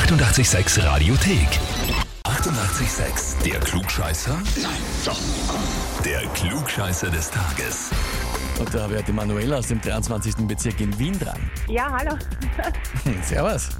886 Radiothek. 88,6. Der Klugscheißer? Nein, doch. Der Klugscheißer des Tages. Und da habe ich die Manuela aus dem 23. Bezirk in Wien dran. Ja, hallo. Hm, Servus.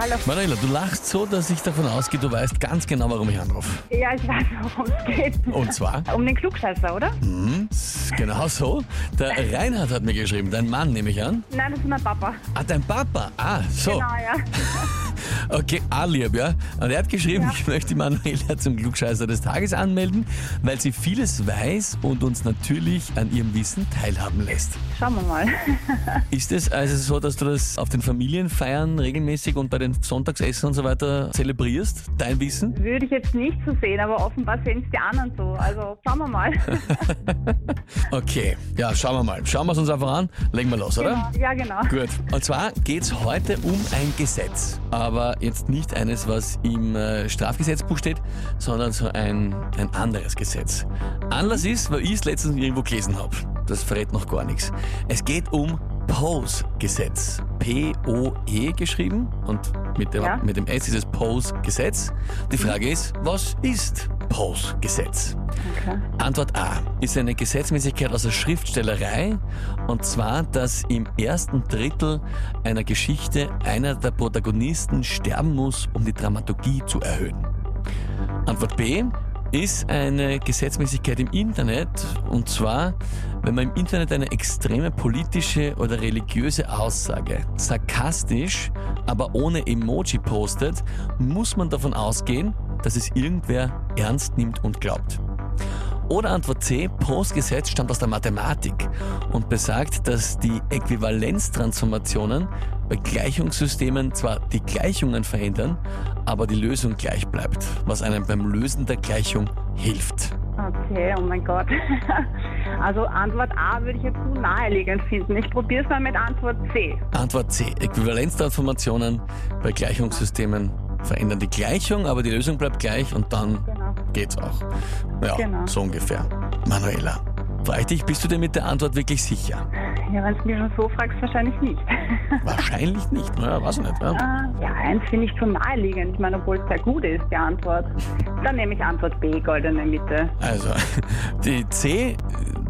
Hallo. Manuela, du lachst so, dass ich davon ausgehe, du weißt ganz genau, warum ich anrufe. Ja, ich weiß, worum es geht. Und zwar, Um den Klugscheißer, oder? hm, ist genau so, der Reinhard hat mir geschrieben, dein Mann nehme ich an. Nein, das ist mein Papa. Ah, dein Papa. Ah, so. Genau, ja. Okay, A-Lieb, ja. Und er hat geschrieben, Ja. ich möchte die Manuela zum Klugscheißer des Tages anmelden, weil sie vieles weiß und uns natürlich an ihrem Wissen teilhaben lässt. Schauen wir mal. Ist es also so, dass du das auf den Familienfeiern regelmäßig und bei den Sonntagsessen und so weiter zelebrierst, dein Wissen? Würde ich jetzt nicht so sehen, aber offenbar sehen es die anderen so. Also schauen wir mal. Okay, ja, schauen wir mal. Schauen wir es uns einfach an. Legen wir los, oder? Genau. Ja, genau. Gut. Und zwar geht es heute um ein Gesetz. Aber jetzt nicht eines, was im äh, Strafgesetzbuch steht, sondern so ein, ein anderes Gesetz. Anlass ist, weil ich es letztens irgendwo gelesen habe. Das verrät noch gar nichts. Es geht um POSE-Gesetz. P-O-E geschrieben und mit dem, Ja. mit dem S ist es POSE-Gesetz. Die Frage ist, was ist POSE-Gesetz? Okay. Antwort A ist eine Gesetzmäßigkeit aus der Schriftstellerei und zwar, dass im ersten Drittel einer Geschichte einer der Protagonisten sterben muss, um die Dramaturgie zu erhöhen. Antwort B ist eine Gesetzmäßigkeit im Internet und zwar, wenn man im Internet eine extreme politische oder religiöse Aussage sarkastisch, aber ohne Emoji postet, muss man davon ausgehen, dass es irgendwer ernst nimmt und glaubt. Oder Antwort C, Postgesetz stammt aus der Mathematik und besagt, dass die Äquivalenztransformationen bei Gleichungssystemen zwar die Gleichungen verändern, aber die Lösung gleich bleibt, was einem beim Lösen der Gleichung hilft. Okay, oh mein Gott. Also Antwort A würde ich jetzt zu naheliegend finden. Ich probiere es mal mit Antwort C. Antwort C, Äquivalenztransformationen bei Gleichungssystemen verändern die Gleichung, aber die Lösung bleibt gleich und dann Genau. geht's auch. Ja, Genau. so ungefähr. Manuela, frage ich dich, bist du dir mit der Antwort wirklich sicher? Ja, wenn du mich schon so fragst, wahrscheinlich nicht. Wahrscheinlich nicht, naja, weiß ich nicht. Ja. Ah, ja, eins finde ich zu naheliegend. Ich meine, obwohl es sehr gut ist, die Antwort. Dann nehme ich Antwort B, goldene Mitte. Also, die C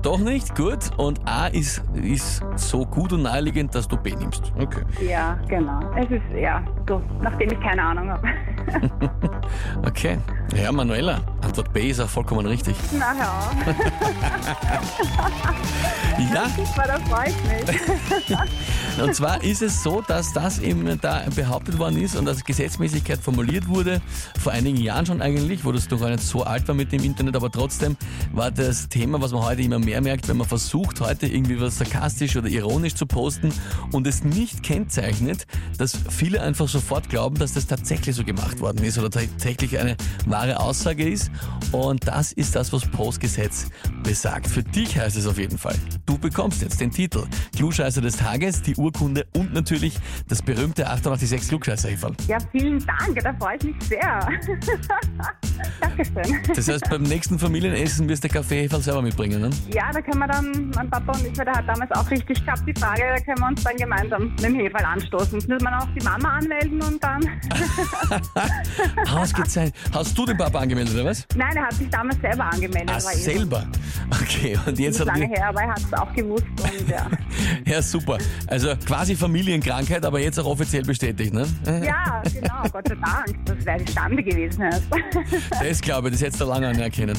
doch nicht, gut. Und A ist, ist so gut und naheliegend, dass du B nimmst. Okay. Ja, genau. Es ist, ja, so, nachdem ich keine Ahnung habe. Okay. Ja, Manuela, Antwort B ist auch vollkommen richtig. Na. Ja, Super, da freue ich mich. und zwar ist es so, dass das eben da behauptet worden ist und als Gesetzmäßigkeit formuliert wurde, vor einigen Jahren schon eigentlich, wo das doch gar nicht so alt war mit dem Internet, aber trotzdem war das Thema, was man heute immer mehr merkt, wenn man versucht, heute irgendwie was sarkastisch oder ironisch zu posten und es nicht kennzeichnet, dass viele einfach sofort glauben, dass das tatsächlich so gemacht worden ist oder tatsächlich eine wahre Aussage ist. Und das ist das, was Postgesetz besagt. Für dich heißt es auf jeden Fall. Du bekommst jetzt den Titel Klugscheißer des Tages, die Urkunde und natürlich das berühmte 886 klugscheißer -Häferl. Ja, vielen Dank, da freue ich mich sehr. Dankeschön. Das heißt, beim nächsten Familienessen wirst du kaffee selber mitbringen, ne? Ja, da können wir dann, mein Papa und ich, weil der hat damals auch richtig gehabt, die Frage, da können wir uns dann gemeinsam mit dem Heferl anstoßen. Jetzt muss man auch die Mama anmelden und dann. Ausgezeichnet. Hast du den Papa angemeldet, oder was? Nein, er hat sich damals selber angemeldet. Ah, das eh selber. Okay, und jetzt hat lange er. her, aber er hat es auch gewusst und ja. Ja, super. Also quasi Familienkrankheit, aber jetzt auch offiziell bestätigt, ne? Ja, genau, Gott sei Dank. Das wäre die Stande gewesen erst. Das glaube ich, das hättest du lange anerkennen.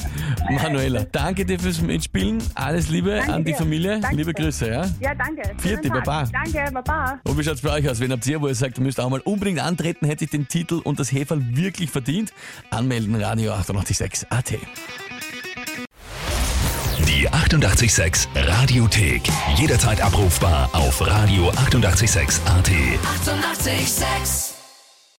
Manuela, danke dir fürs Mitspielen. Alles Liebe Danke an die dir. Familie. Danke Liebe. Grüße, ja? Ja, danke. Vierte. Baba. Danke, Baba. Und wie schaut's bei euch aus? Wenn habt ihr, wo ihr sagt, ihr müsst auch mal unbedingt antreten, hätte ich den Titel und das Heferl wirklich verdient? Anmelden, Radio 886 AT. Die 88,6 Radiothek. Jederzeit abrufbar auf radio886.at. 88,6. Eighty-eight, sex.